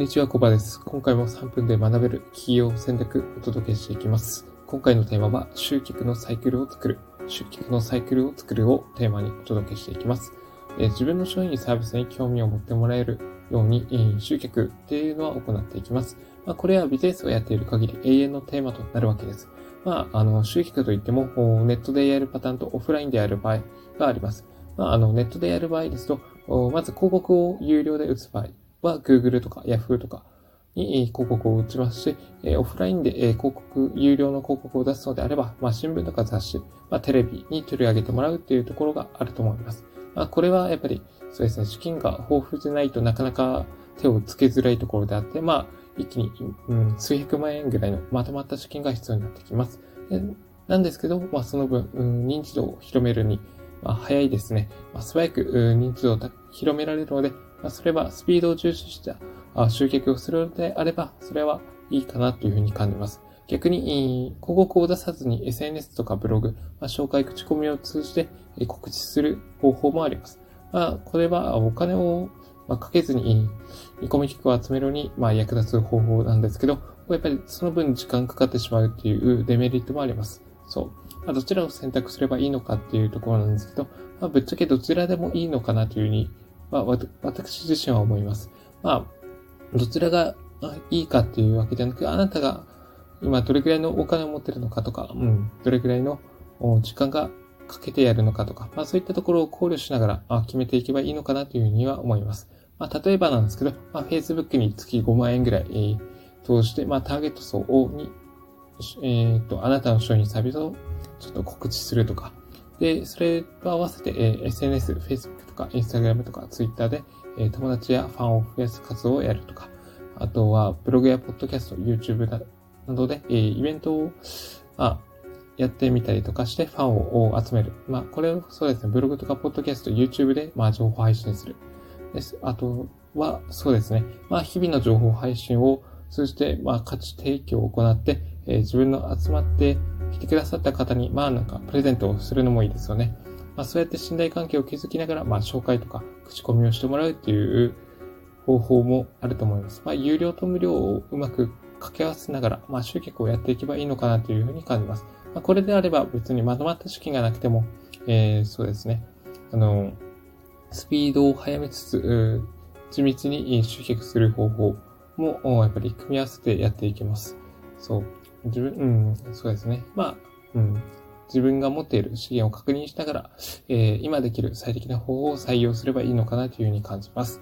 んにちは、コバです。今回も3分で学べる企業戦略をお届けしていきます。今回のテーマは、集客のサイクルを作る、集客のサイクルを作るをテーマにお届けしていきます。え自分の商品サービスに興味を持ってもらえるように、え集客っていうのは行っていきます。まあ、これはビジネスをやっている限り永遠のテーマとなるわけです。まあ、あの、集客といっても、ネットでやるパターンとオフラインでやる場合があります。まあ、あの、ネットでやる場合ですと、まず広告を有料で打つ場合は Google とか Yahoo とかに広告を打ちますし、オフラインで広告、有料の広告を出すのであれば、まあ、新聞とか雑誌、まあ、テレビに取り上げてもらうっていうところがあると思います。まあ、これはやっぱり、そうですね、資金が豊富じゃないとなかなか手をつけづらいところであって、まあ、一気に、うん、数百万円ぐらいのまとまった資金が必要になってきます。でなんですけど、まあ、その分、うん、認知度を広めるに、まあ、早いですね。まあ、素早くう認知度を広められるので、それはスピードを重視した集客をするのであれば、それはいいかなというふうに感じます。逆に、広告を出さずに SNS とかブログ、ま、紹介口コミを通じて告知する方法もあります。まあ、これはお金をかけずに見込み客を集めるに、ま、役立つ方法なんですけど、やっぱりその分時間かかってしまうっていうデメリットもあります。そう。まあ、どちらを選択すればいいのかっていうところなんですけど、まあ、ぶっちゃけどちらでもいいのかなというふうに、まあ、私自身は思います。まあ、どちらがいいかっていうわけではなく、あなたが今どれくらいのお金を持ってるのかとか、うん、どれくらいの時間がかけてやるのかとか、まあそういったところを考慮しながら決めていけばいいのかなというふうには思います。まあ例えばなんですけど、まあ Facebook に月5万円ぐらい、えー、通して、まあターゲット層に、えっ、ー、と、あなたの商品サービスをちょっと告知するとか、で、それと合わせて、えー、SNS、Facebook とか Instagram とか Twitter で、えー、友達やファンを増やす活動をやるとか、あとはブログやポッドキャスト、YouTube などで、えー、イベントを、まあ、やってみたりとかしてファンを集める。まあ、これをそうですね、ブログとかポッドキャスト、YouTube で、まあ、情報配信する。です。あとは、そうですね。まあ、日々の情報配信を通じて、まあ、価値提供を行って、えー、自分の集まって来てくださった方に、まあ、なんか、プレゼントをするのもいいですよね。まあ、そうやって信頼関係を築きながら、まあ、紹介とか、口コミをしてもらうっていう方法もあると思います。まあ、有料と無料をうまく掛け合わせながら、まあ、集客をやっていけばいいのかなというふうに感じます。まあ、これであれば別にまとまった資金がなくても、えー、そうですね。あの、スピードを速めつつ、地道に集客する方法も、やっぱり組み合わせてやっていきます。そう。自分、うん、そうですね。まあ、うん。自分が持っている資源を確認しながら、えー、今できる最適な方法を採用すればいいのかなというふうに感じます。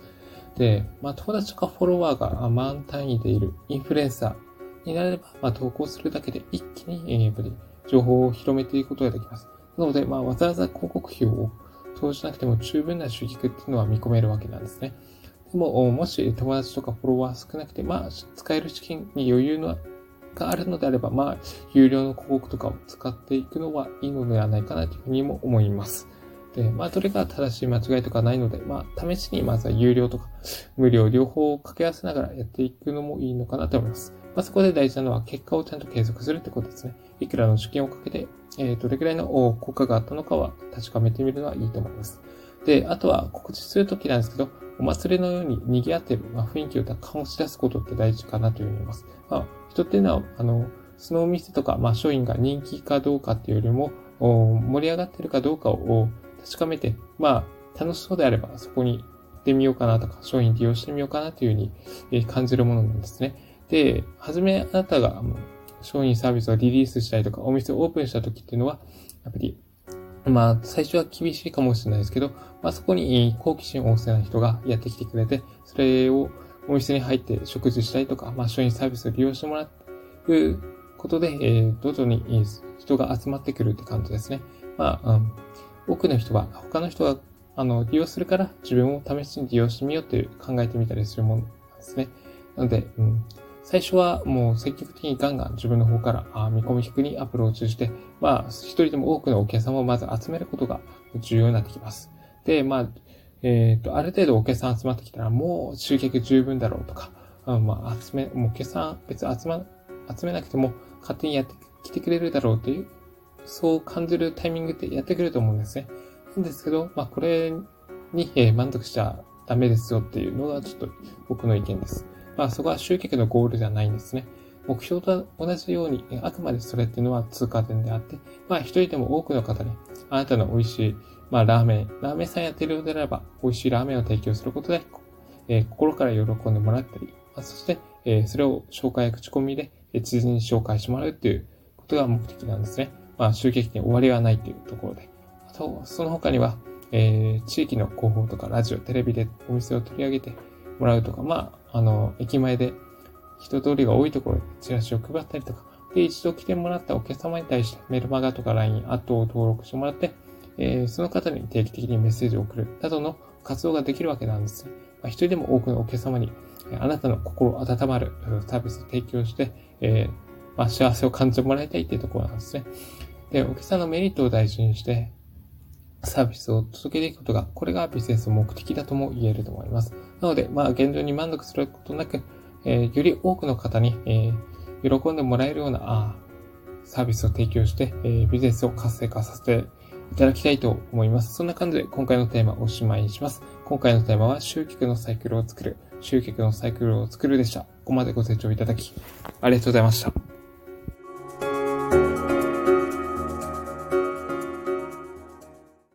で、まあ、友達とかフォロワーが満単位でいるインフルエンサーになれば、まあ、投稿するだけで一気に、え、やっぱり情報を広めていくことができます。なので、まあ、わざわざ広告費を投じなくても十分な収益っていうのは見込めるわけなんですね。でも、もし友達とかフォロワー少なくて、まあ、使える資金に余裕のがあるのであれば、まあ、有料の広告とかを使っていくのはいいのではないかなというふうにも思います。で、まあ、どれが正しい間違いとかないので、まあ、試しにまずは有料とか無料両方を掛け合わせながらやっていくのもいいのかなと思います。まあ、そこで大事なのは結果をちゃんと継続するってことですね。いくらの資金をかけて、えー、どれくらいの効果があったのかは確かめてみるのはいいと思います。で、あとは告知するときなんですけど、お祭りのように賑わってる、まあ、雰囲気を醸し出すことって大事かなというふうに思います。まあ、人っていうのは、あの、そのお店とか、まあ、商品が人気かどうかっていうよりも、盛り上がってるかどうかを確かめて、まあ、楽しそうであればそこに行ってみようかなとか、商品利用してみようかなというふうに感じるものなんですね。で、はじめあなたが商品サービスをリリースしたりとか、お店をオープンした時っていうのは、やっぱり、まあ、最初は厳しいかもしれないですけど、まあ、そこに好奇心旺盛な人がやってきてくれて、それをお店に入って食事したりとか、まあ、商品サービスを利用してもらうことで、えー、徐々に人が集まってくるって感じですね。まあ、うん、多くの人は、他の人があの利用するから自分を試しに利用してみようって考えてみたりするものなんですね。なので、うん、最初はもう積極的にガンガン自分の方から見込み低にアプローチして、まあ、一人でも多くのお客様をまず集めることが重要になってきます。で、まあ、えっ、ー、と、ある程度お客さん集まってきたら、もう集客十分だろうとか、あまあ、集め、もうお客さん別に集ま、集めなくても勝手にやってきてくれるだろうっていう、そう感じるタイミングってやってくれると思うんですね。なんですけど、まあ、これに、えー、満足しちゃダメですよっていうのがちょっと僕の意見です。まあそこは集客のゴールではないんですね。目標と同じように、あくまでそれっていうのは通過点であって、まあ一人でも多くの方に、あなたの美味しい、まあラーメン、ラーメンさんやってるようであれば、美味しいラーメンを提供することで、えー、心から喜んでもらったり、まあ、そして、えー、それを紹介や口コミで、えー、知人に紹介してもらうっていうことが目的なんですね。まあ集客に終わりはないというところで。あと、その他には、えー、地域の広報とかラジオ、テレビでお店を取り上げてもらうとか、まあ、の、駅前で人通りが多いところでチラシを配ったりとか、で、一度来てもらったお客様に対してメルマガとか LINE、アットを登録してもらって、えー、その方に定期的にメッセージを送るなどの活動ができるわけなんですね。まあ、一人でも多くのお客様に、あなたの心温まるサービスを提供して、えー、まあ、幸せを感じてもらいたいっていうところなんですね。で、お客さんのメリットを大事にして、サービスを届けていくことが、これがビジネスの目的だとも言えると思います。なので、まあ、現状に満足することなく、えー、より多くの方に、えー、喜んでもらえるようなあサービスを提供して、えー、ビジネスを活性化させていただきたいと思います。そんな感じで今回のテーマをおしまいにします。今回のテーマは集客のサイクルを作る、集客のサイクルを作るでした。ここまでご清聴いただき、ありがとうございました。